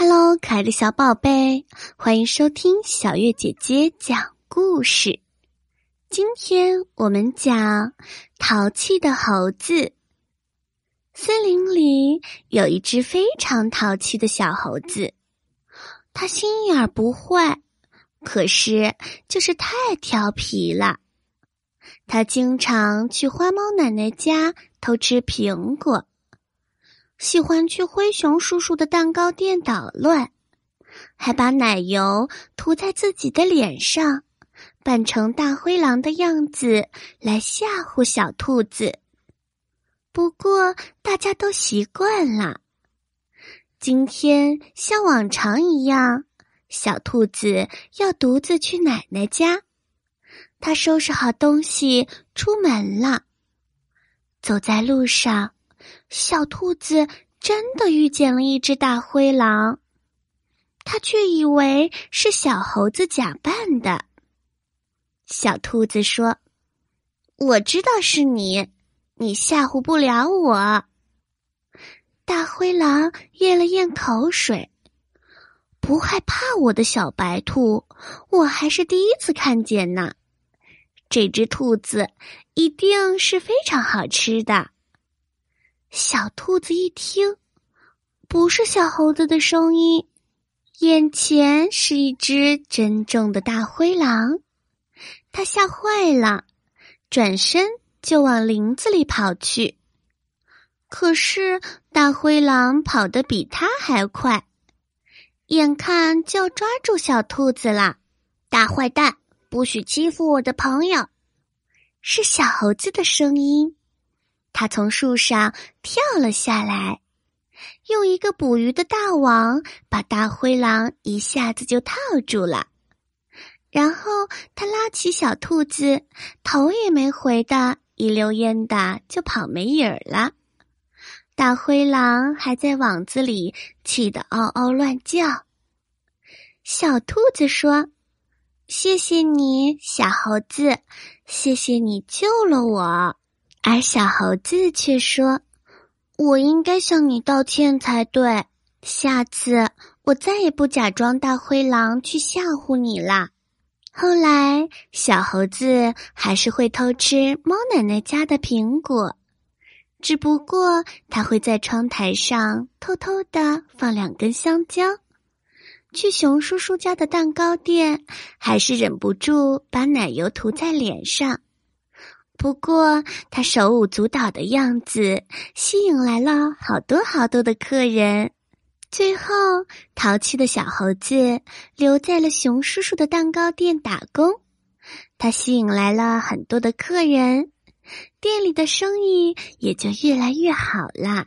Hello，可爱的小宝贝，欢迎收听小月姐姐讲故事。今天我们讲淘气的猴子。森林里有一只非常淘气的小猴子，它心眼儿不坏，可是就是太调皮了。它经常去花猫奶奶家偷吃苹果。喜欢去灰熊叔叔的蛋糕店捣乱，还把奶油涂在自己的脸上，扮成大灰狼的样子来吓唬小兔子。不过大家都习惯了。今天像往常一样，小兔子要独自去奶奶家。他收拾好东西出门了，走在路上。小兔子真的遇见了一只大灰狼，它却以为是小猴子假扮的。小兔子说：“我知道是你，你吓唬不了我。”大灰狼咽了咽口水，不害怕我的小白兔，我还是第一次看见呢。这只兔子一定是非常好吃的。小兔子一听，不是小猴子的声音，眼前是一只真正的大灰狼，它吓坏了，转身就往林子里跑去。可是大灰狼跑得比它还快，眼看就要抓住小兔子了。大坏蛋，不许欺负我的朋友！是小猴子的声音。他从树上跳了下来，用一个捕鱼的大网把大灰狼一下子就套住了。然后他拉起小兔子，头也没回的一溜烟的就跑没影儿了。大灰狼还在网子里气得嗷嗷乱叫。小兔子说：“谢谢你，小猴子，谢谢你救了我。”而小猴子却说：“我应该向你道歉才对，下次我再也不假装大灰狼去吓唬你啦。”后来，小猴子还是会偷吃猫奶奶家的苹果，只不过他会在窗台上偷偷的放两根香蕉。去熊叔叔家的蛋糕店，还是忍不住把奶油涂在脸上。不过，他手舞足蹈的样子吸引来了好多好多的客人。最后，淘气的小猴子留在了熊叔叔的蛋糕店打工。他吸引来了很多的客人，店里的生意也就越来越好了。